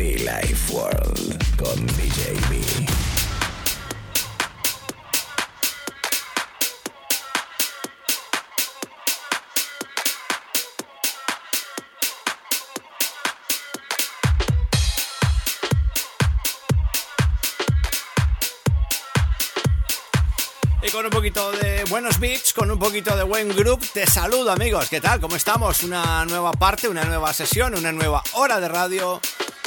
Be Life World con DJ B. Y con un poquito de buenos beats, con un poquito de buen group, te saludo amigos. ¿Qué tal? ¿Cómo estamos? Una nueva parte, una nueva sesión, una nueva hora de radio,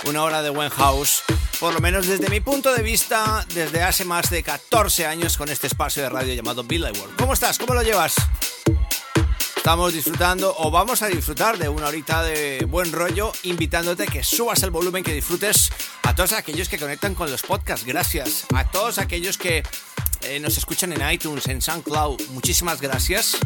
una hora de buen house. Por lo menos desde mi punto de vista, desde hace más de 14 años con este espacio de radio llamado Bill World. ¿Cómo estás? ¿Cómo lo llevas? Estamos disfrutando o vamos a disfrutar de una horita de buen rollo, invitándote que subas el volumen, que disfrutes a todos aquellos que conectan con los podcasts. Gracias. A todos aquellos que eh, nos escuchan en iTunes, en SoundCloud. Muchísimas gracias.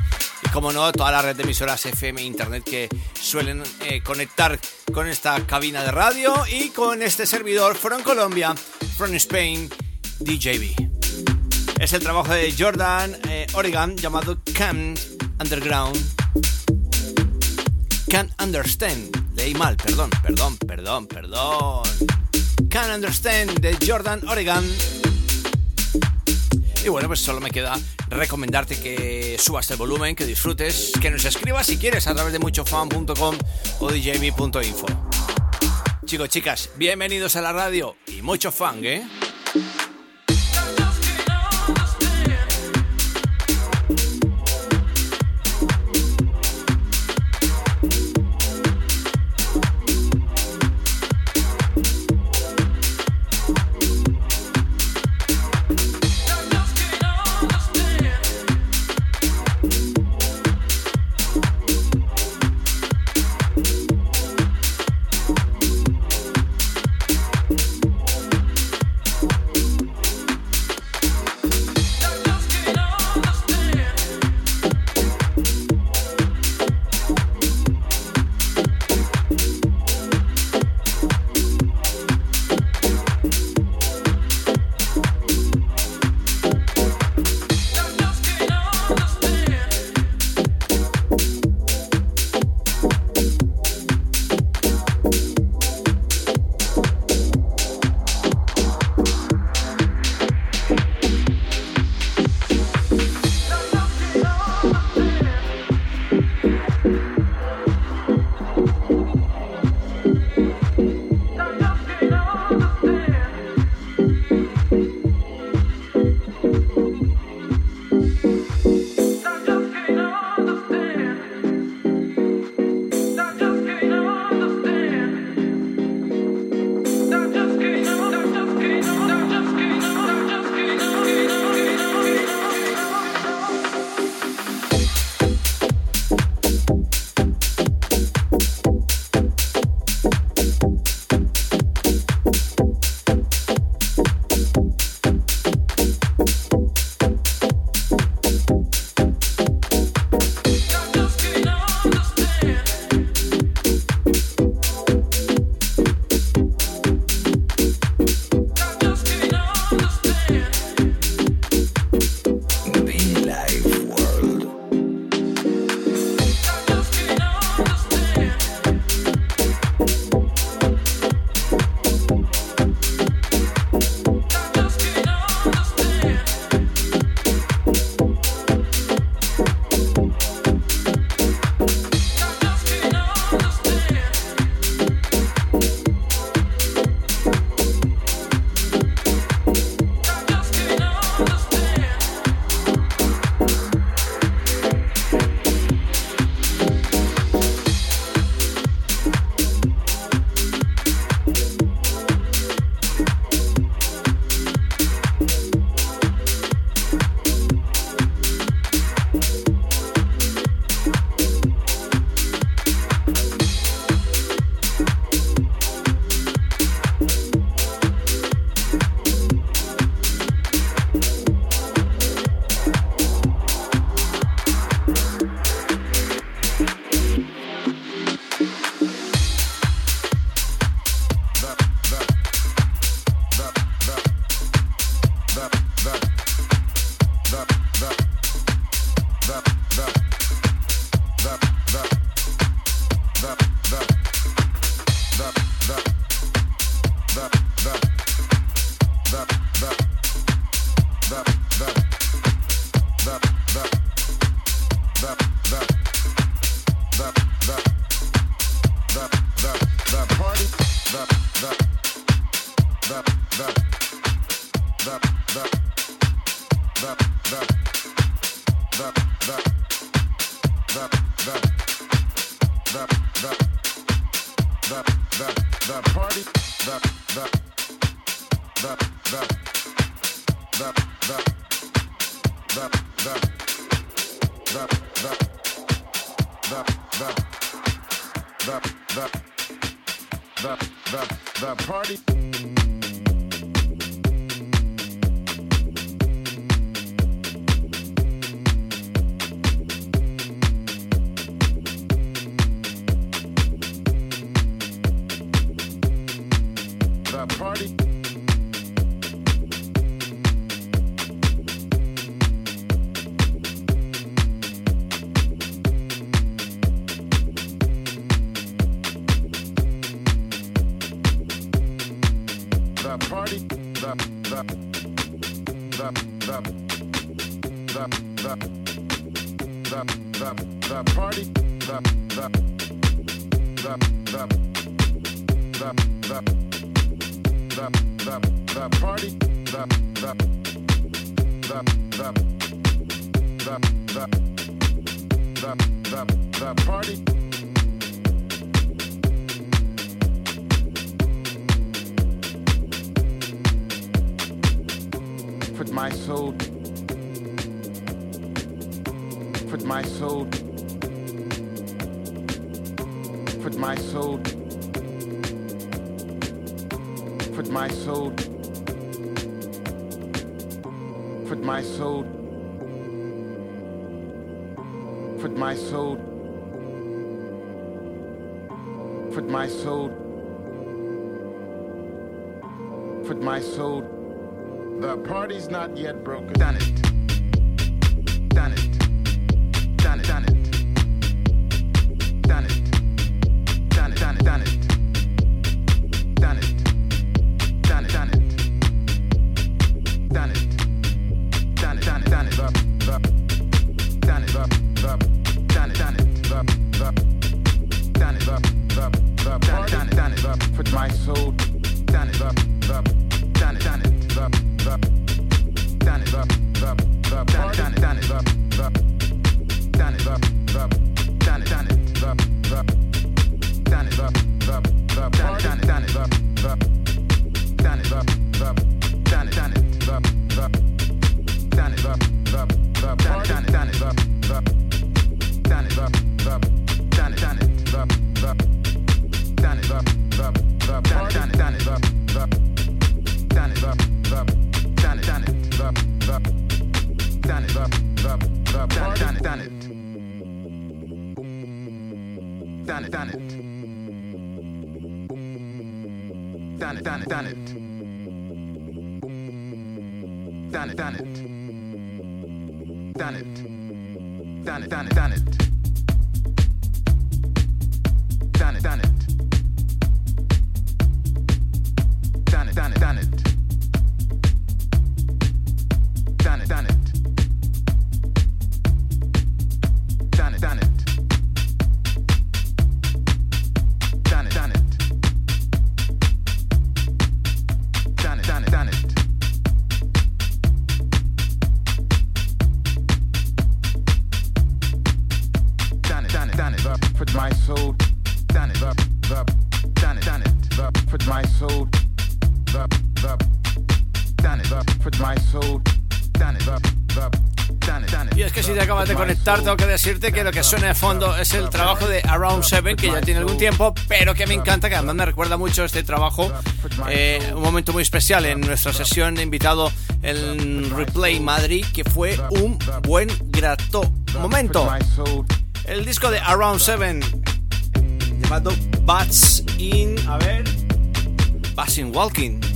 Como no, toda la red de emisoras FM e Internet que suelen eh, conectar con esta cabina de radio y con este servidor from Colombia, from Spain, DJB. Es el trabajo de Jordan eh, Oregon llamado Can't Underground. Can't Understand. Leí mal, perdón, perdón, perdón, perdón. Can't Understand de Jordan Oregon. Y bueno, pues solo me queda recomendarte que subas el volumen, que disfrutes, que nos escribas si quieres a través de muchofan.com o djb.info. Chicos, chicas, bienvenidos a la radio y mucho fan, ¿eh? the the the the the party the Comfort my soul. Comfort my soul. Comfort my soul. Comfort my soul. The party's not yet broken. Done it. Done it. Tengo que decirte que lo que suena de fondo es el trabajo de Around 7, que ya tiene algún tiempo, pero que me encanta, que además me recuerda mucho este trabajo. Eh, un momento muy especial en nuestra sesión de invitado en Replay Madrid, que fue un buen grato momento. El disco de Around 7, llamado Bats in. A ver. Bats in Walking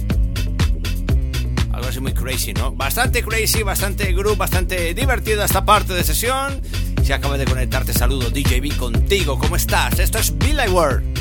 muy crazy, ¿no? Bastante crazy, bastante groove, bastante divertido esta parte de sesión. Si acabas de conectarte, saludo DJB contigo, ¿cómo estás? Esto es Billy World.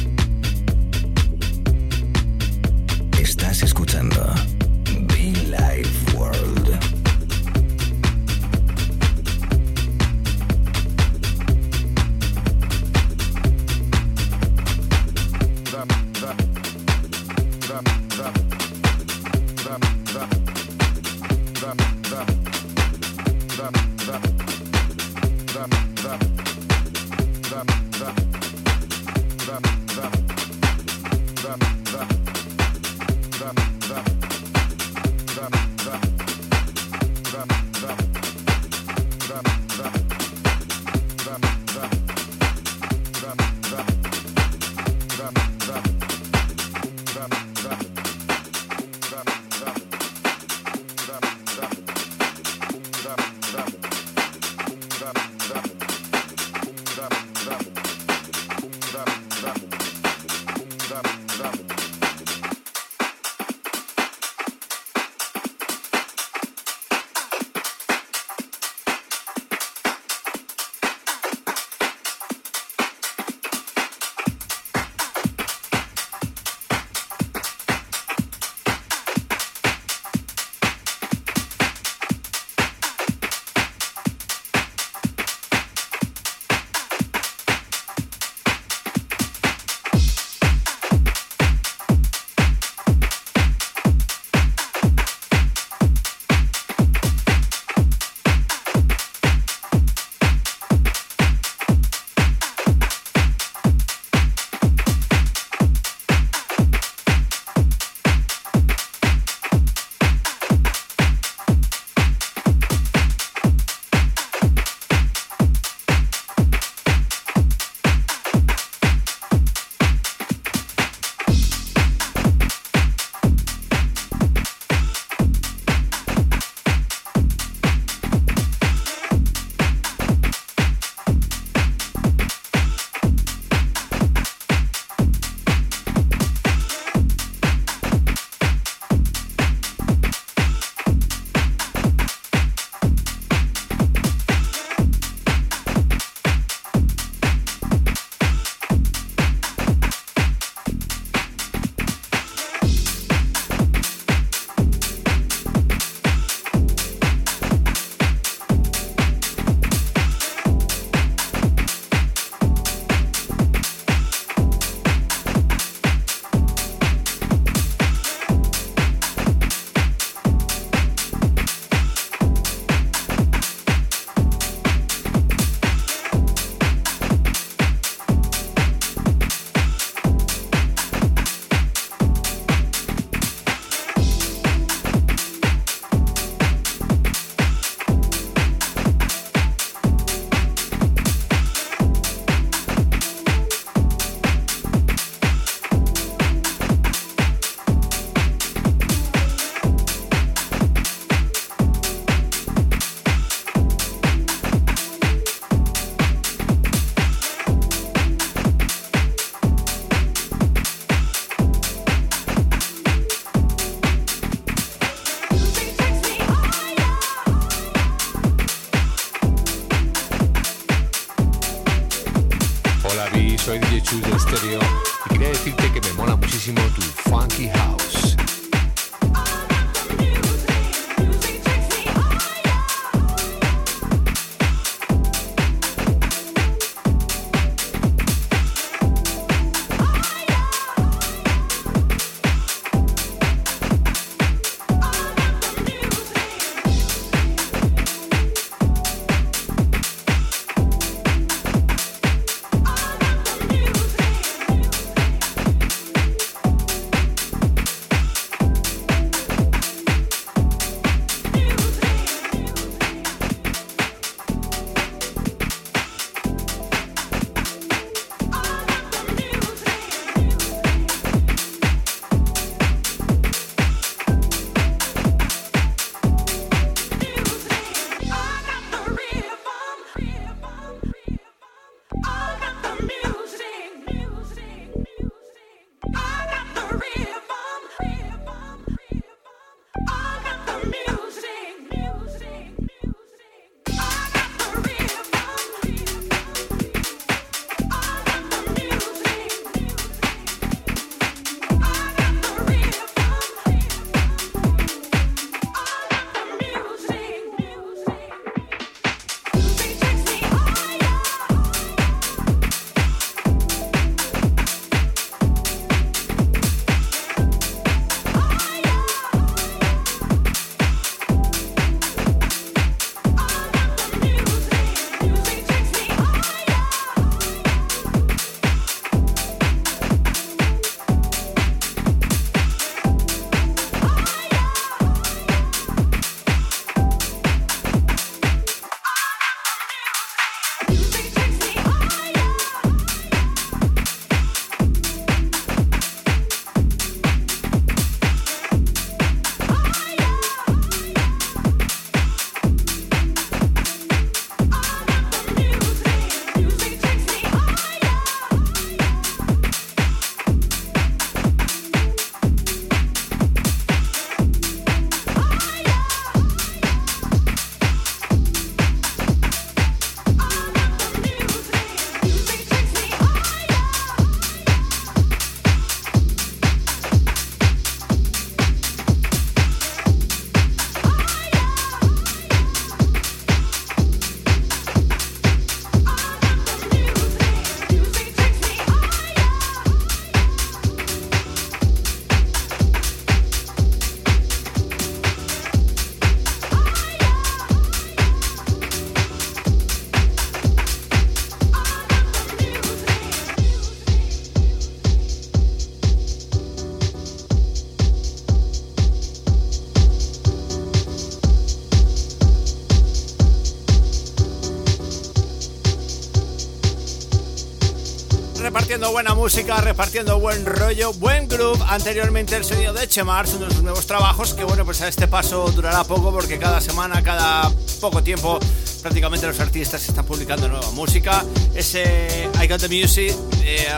Buena música, repartiendo buen rollo, buen groove. Anteriormente el sonido de Chemars, uno de sus nuevos trabajos, que bueno, pues a este paso durará poco porque cada semana, cada poco tiempo, prácticamente los artistas están publicando nueva música. Ese I Got The Music eh,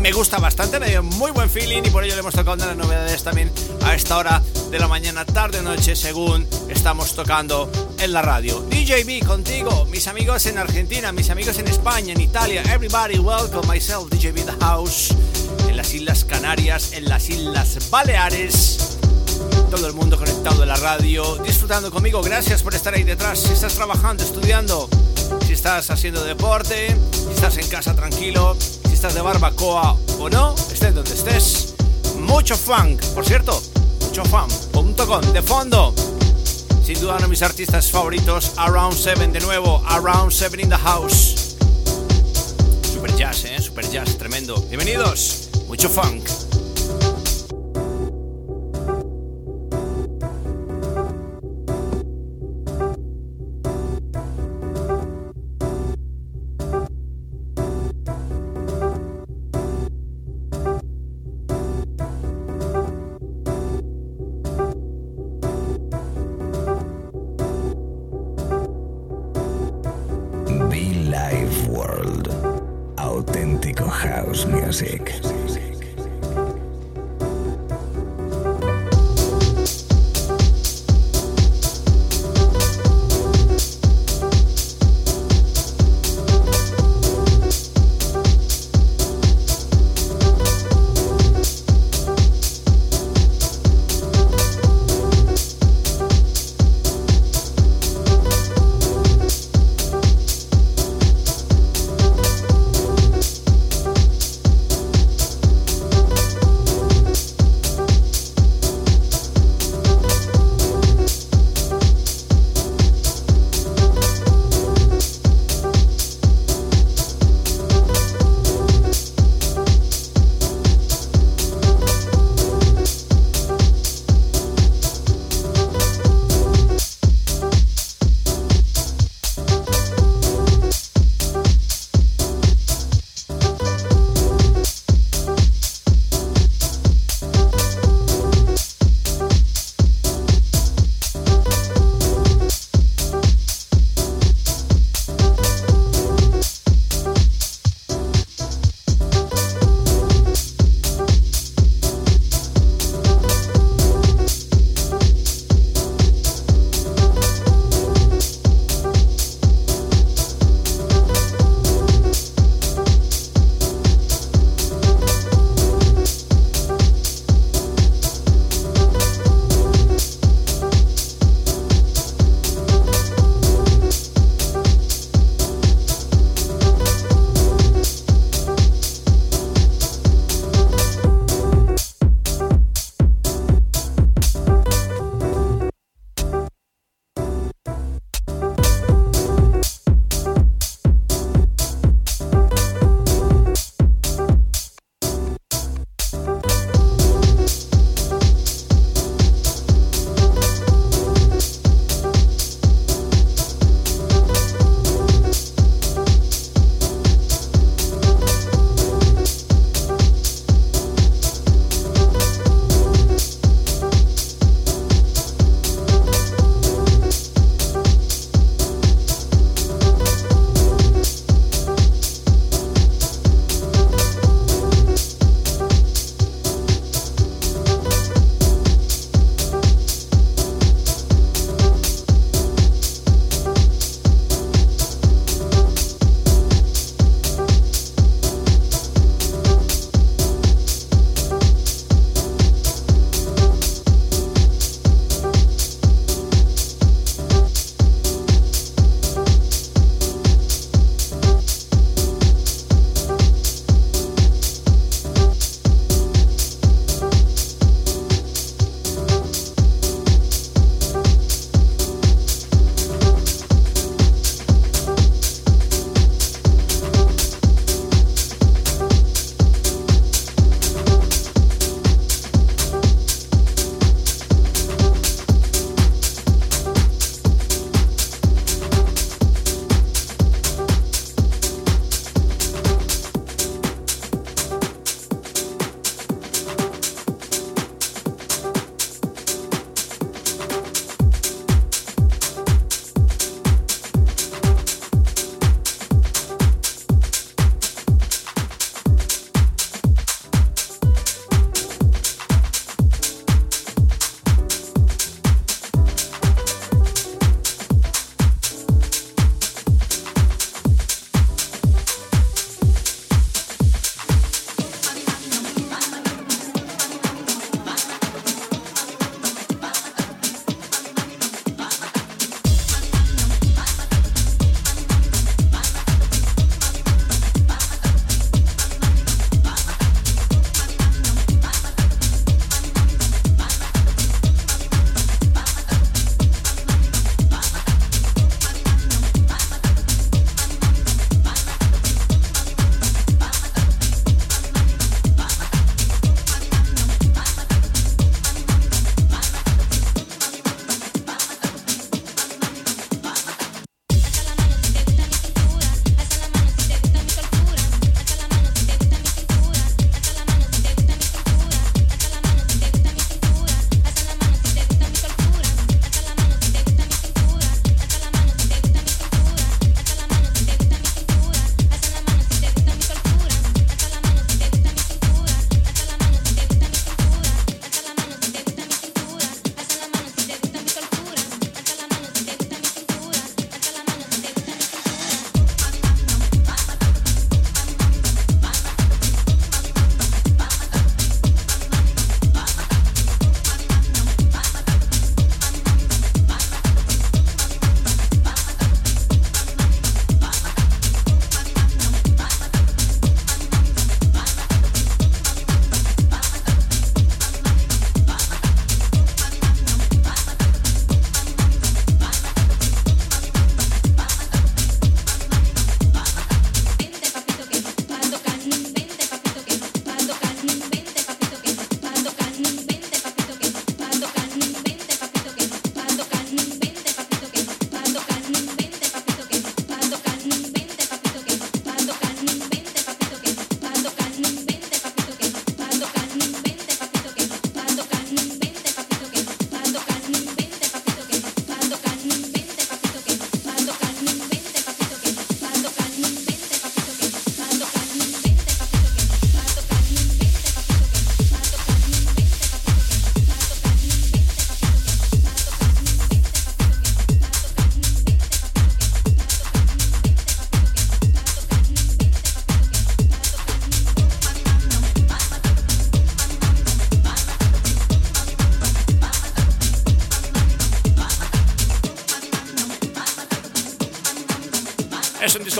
me gusta bastante, me dio muy buen feeling y por ello le hemos tocado una de las novedades también a esta hora de la mañana, tarde noche, según estamos tocando en la radio. DJB contigo, mis amigos en Argentina, mis amigos en España, en Italia. Everybody, welcome myself, DJB The House. En las Islas Canarias, en las Islas Baleares. Todo el mundo conectado en la radio, disfrutando conmigo. Gracias por estar ahí detrás. Si estás trabajando, estudiando, si estás haciendo deporte, si estás en casa tranquilo, si estás de barbacoa o no, estés donde estés. Mucho funk, por cierto, muchofunk.com de fondo sin duda uno de mis artistas favoritos, Around 7 de nuevo, Around 7 in the House. Super jazz, ¿eh? Super jazz, tremendo. Bienvenidos, mucho funk.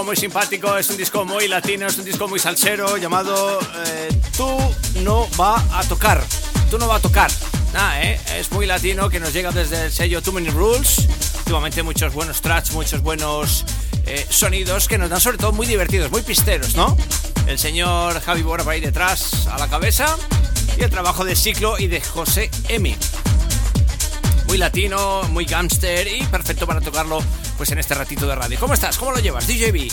Muy simpático, es un disco muy latino, es un disco muy salsero llamado eh, Tú no va a tocar. Tú no va a tocar. Nada, ¿eh? Es muy latino que nos llega desde el sello Too Many Rules. Últimamente muchos buenos tracks, muchos buenos eh, sonidos que nos dan sobre todo muy divertidos, muy pisteros, ¿no? El señor Javi Bora va ahí detrás a la cabeza y el trabajo de Ciclo y de José Emi muy latino, muy gangster y perfecto para tocarlo pues en este ratito de radio. ¿Cómo estás? ¿Cómo lo llevas, DJB?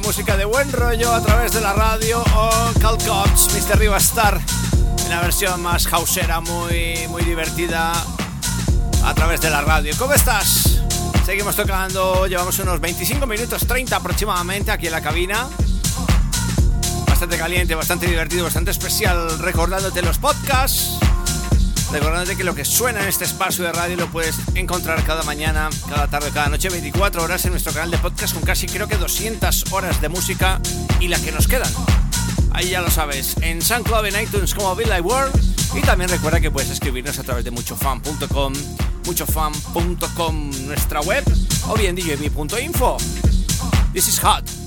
Música de buen rollo a través de la radio o Cal Cops, Mr. Riva Star, en la versión más hausera, muy, muy divertida a través de la radio. ¿Cómo estás? Seguimos tocando, llevamos unos 25 minutos, 30 aproximadamente aquí en la cabina. Bastante caliente, bastante divertido, bastante especial, recordándote los podcasts Recordándote que lo que suena en este espacio de radio lo puedes encontrar cada mañana, cada tarde, cada noche, 24 horas en nuestro canal de podcast con casi creo que 200 horas de música y las que nos quedan. Ahí ya lo sabes, en SoundCloud, en iTunes como Bill World. Y también recuerda que puedes escribirnos a través de muchofan.com, muchofan.com nuestra web o bien djb.info. This is hot.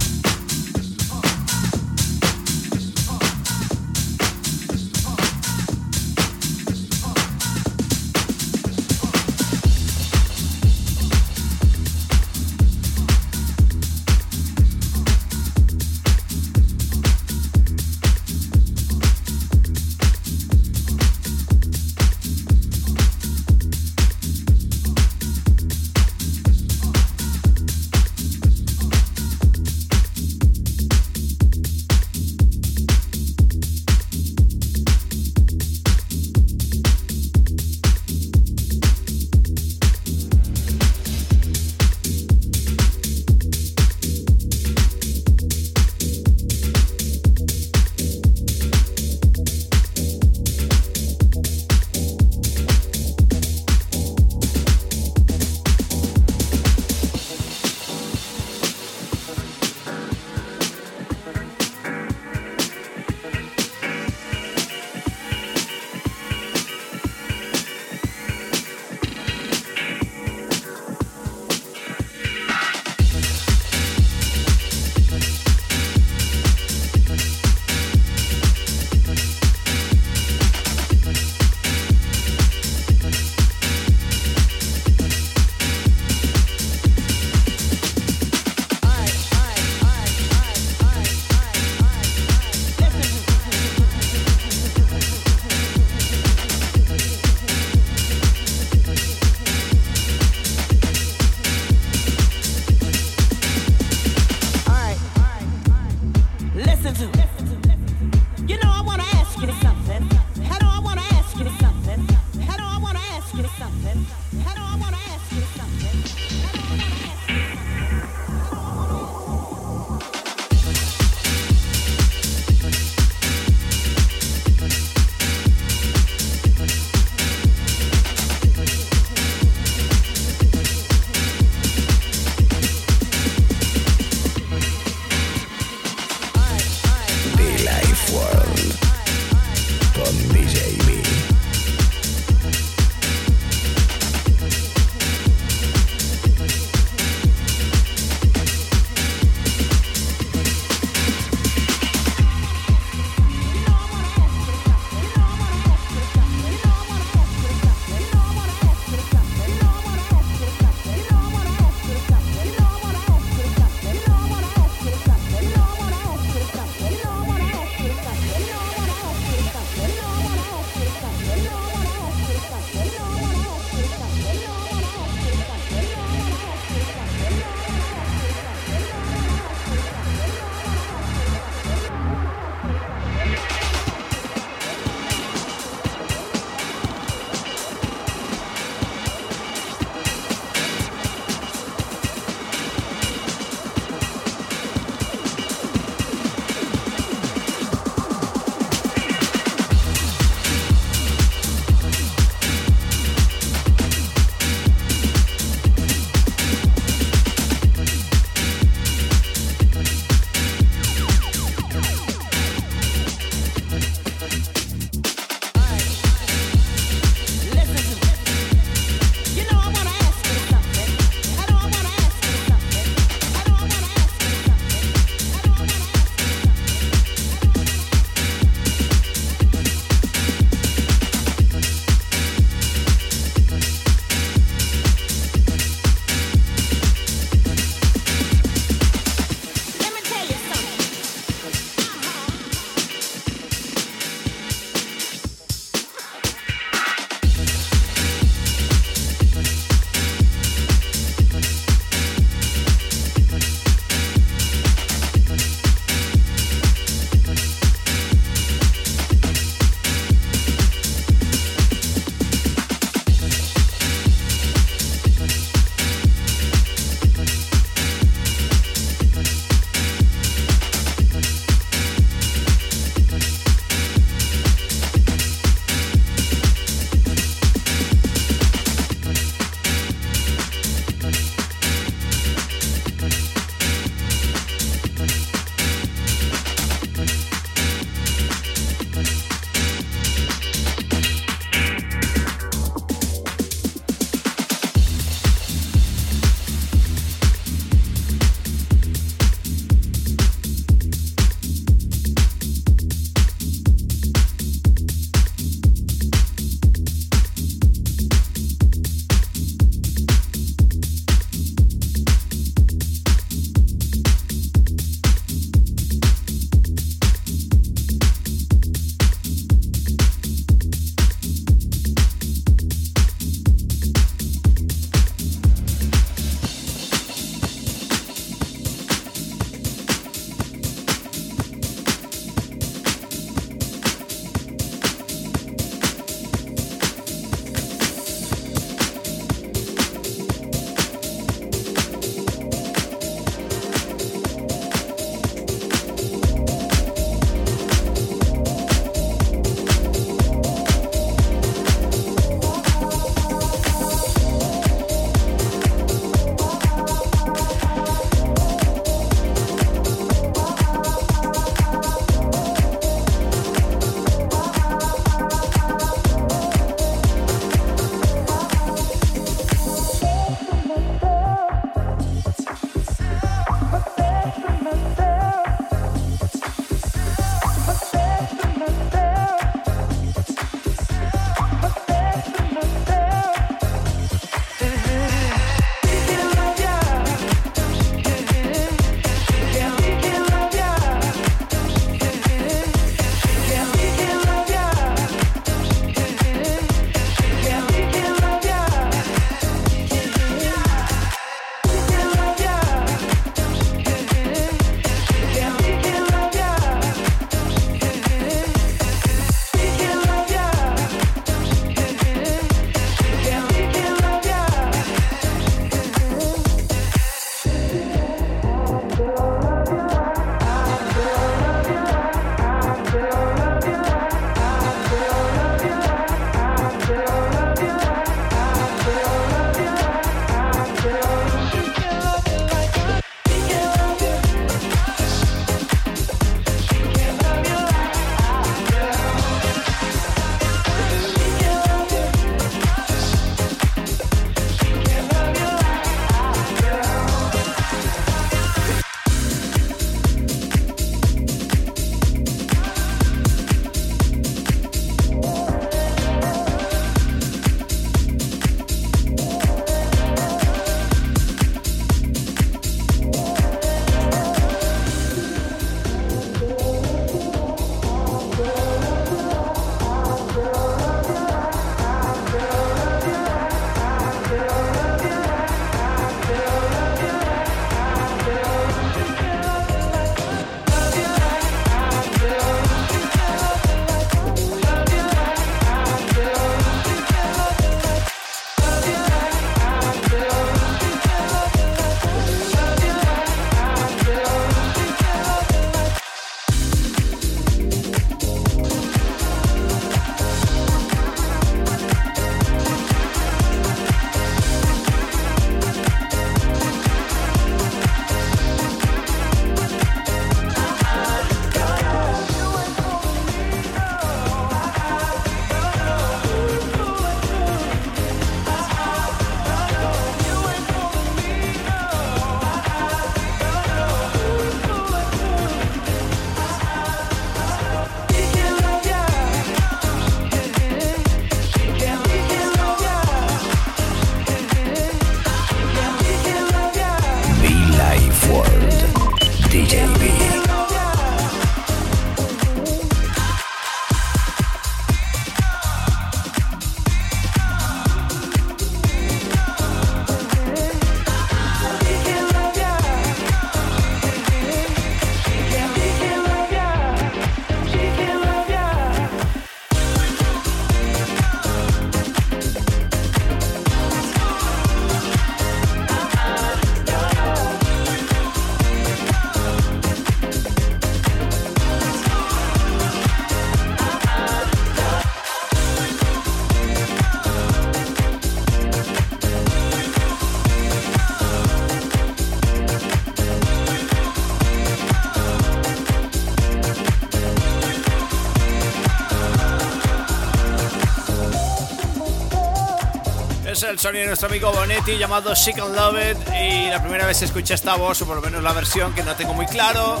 De nuestro amigo Bonetti llamado Sick and Love It y la primera vez escuché esta voz, o por lo menos la versión que no tengo muy claro,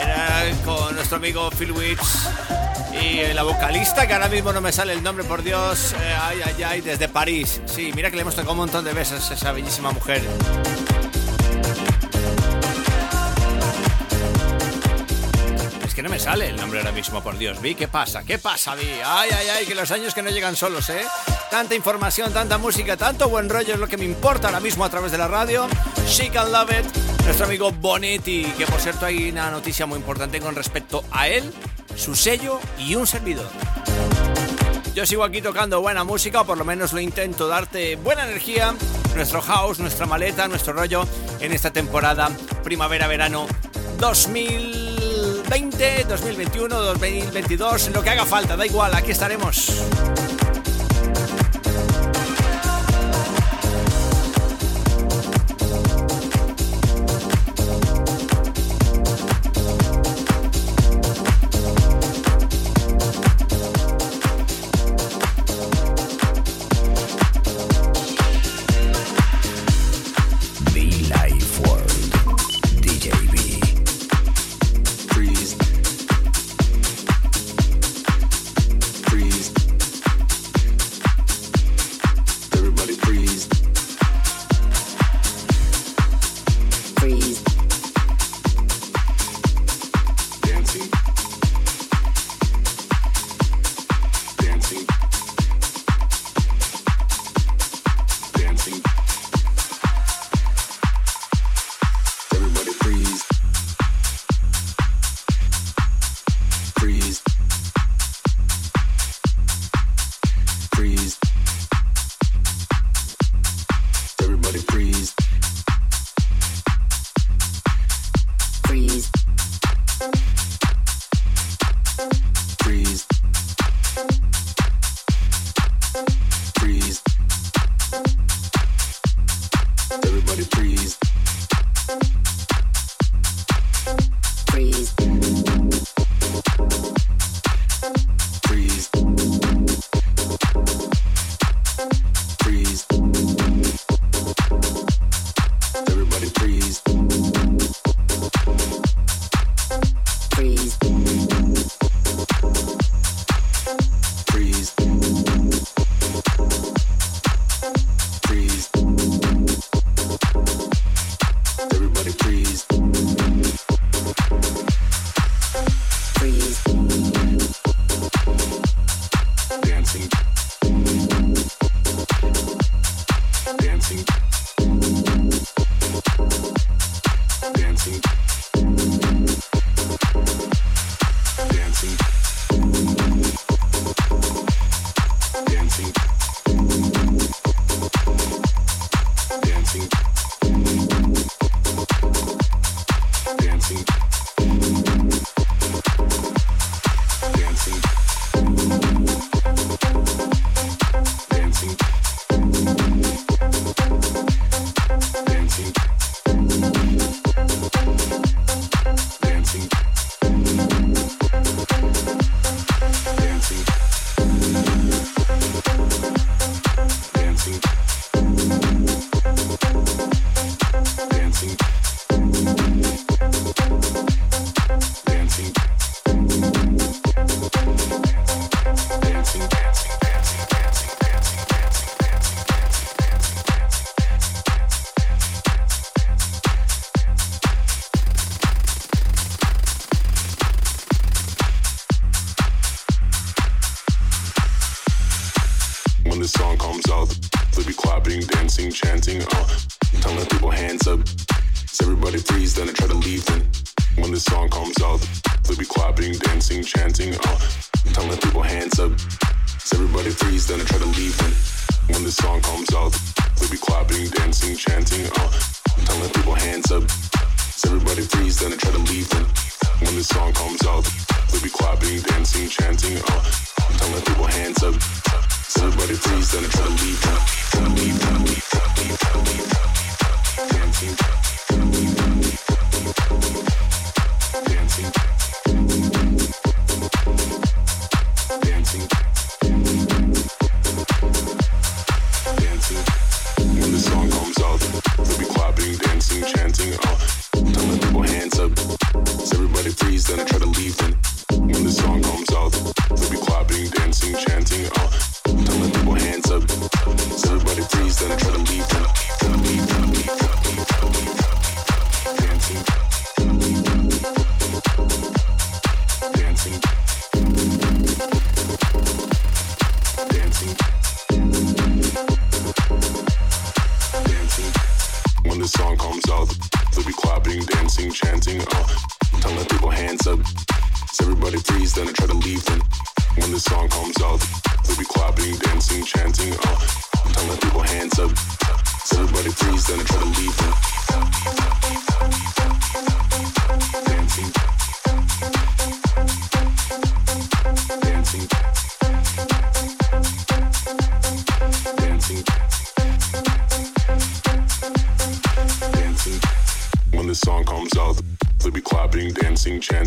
era con nuestro amigo Phil Wicks y la vocalista, que ahora mismo no me sale el nombre, por Dios, eh, ay, ay, ay, desde París. Sí, mira que le hemos tocado un montón de veces a esa bellísima mujer. No me sale el nombre ahora mismo, por Dios. Vi, ¿qué pasa? ¿Qué pasa, Vi? Ay, ay, ay, que los años que no llegan solos, ¿eh? Tanta información, tanta música, tanto buen rollo es lo que me importa ahora mismo a través de la radio. She can love it. Nuestro amigo Bonetti, que por cierto hay una noticia muy importante con respecto a él, su sello y un servidor. Yo sigo aquí tocando buena música, o por lo menos lo intento, darte buena energía, nuestro house, nuestra maleta, nuestro rollo en esta temporada primavera-verano 2020, 2021, 2022, lo que haga falta, da igual, aquí estaremos.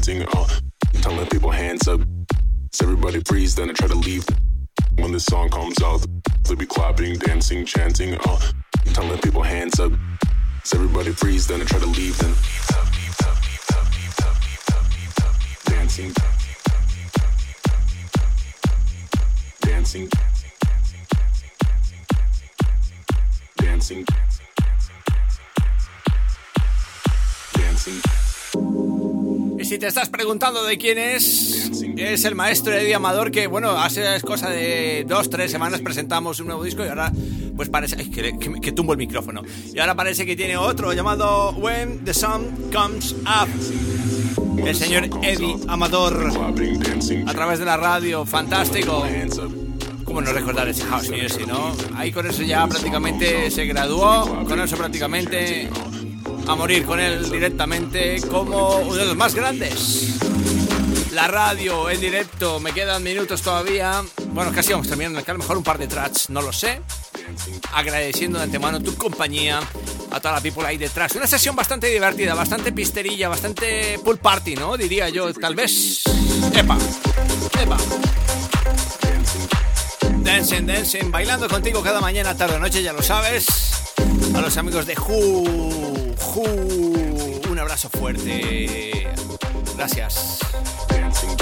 Dancing, uh, telling people hands up. So everybody freeze, then I try to leave. When the song comes out, they'll be clapping, dancing, chanting, uh, telling people hands up. So everybody freeze, then I try to leave them. Te estás preguntando de quién es, es el maestro Eddie Amador que, bueno, hace cosa de dos, tres semanas presentamos un nuevo disco y ahora pues parece... Ay, que, que, que tumbo el micrófono. Y ahora parece que tiene otro llamado When the Sun Comes Up. El señor Eddie Amador a través de la radio, fantástico. ¿Cómo no recordar ese house music, no? Ahí con eso ya prácticamente se graduó, con eso prácticamente a morir con él directamente como uno de los más grandes. La radio en directo, me quedan minutos todavía. Bueno, casi vamos terminando, a lo mejor un par de tracks, no lo sé. Agradeciendo de antemano tu compañía a toda la people ahí detrás. Una sesión bastante divertida, bastante pisterilla, bastante pool party, ¿no? Diría yo, tal vez. Epa, epa. Dancing, dancing, bailando contigo cada mañana, tarde o noche, ya lo sabes. A los amigos de Who, Un abrazo fuerte. Gracias. Dancing.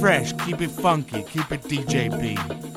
Fresh, keep it funky, keep it DJB.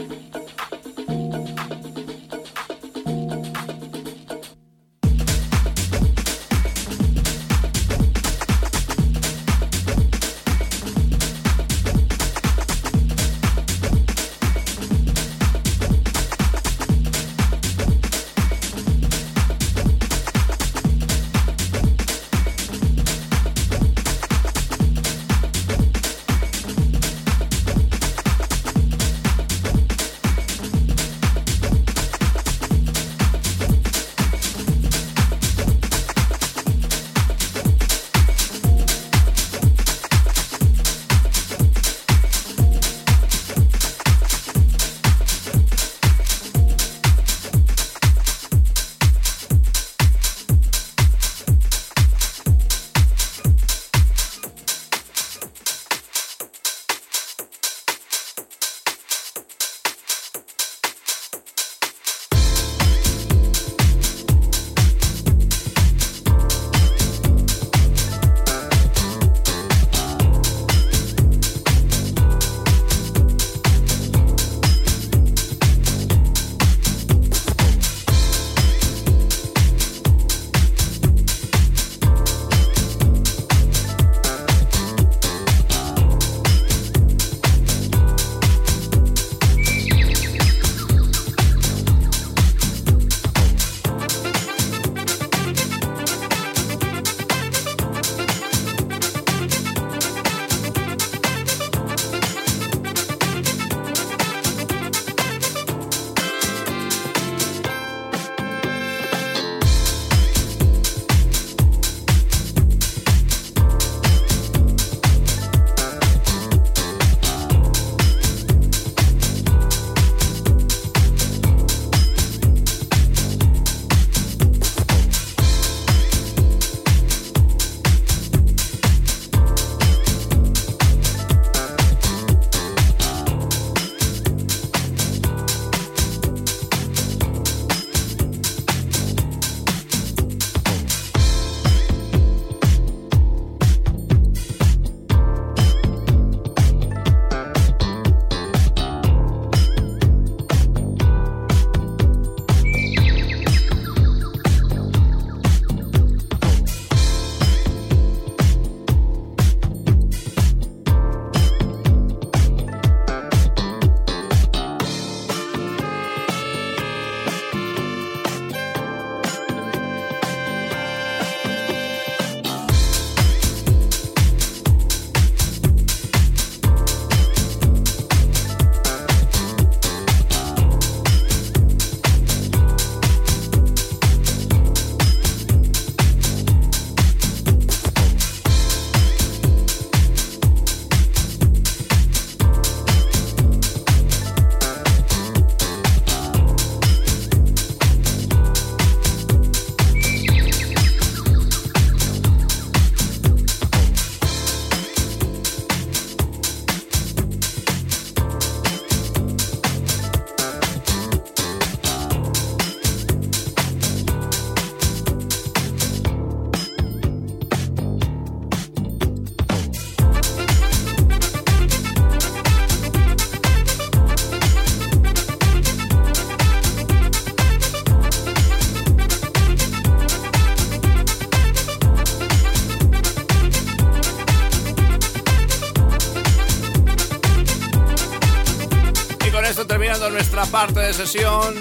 Sesión,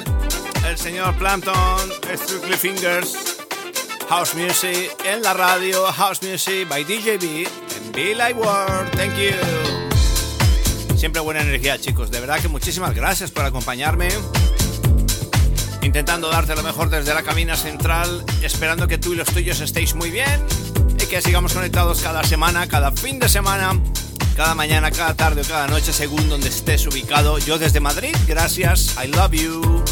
el señor Plampton, Strictly Fingers, House Music en la radio, House Music by DJB en Be Like World. Thank you. Siempre buena energía, chicos. De verdad que muchísimas gracias por acompañarme. Intentando darte lo mejor desde la cabina central, esperando que tú y los tuyos estéis muy bien y que sigamos conectados cada semana, cada fin de semana cada mañana, cada tarde o cada noche, según donde estés ubicado. Yo desde Madrid, gracias, I love you.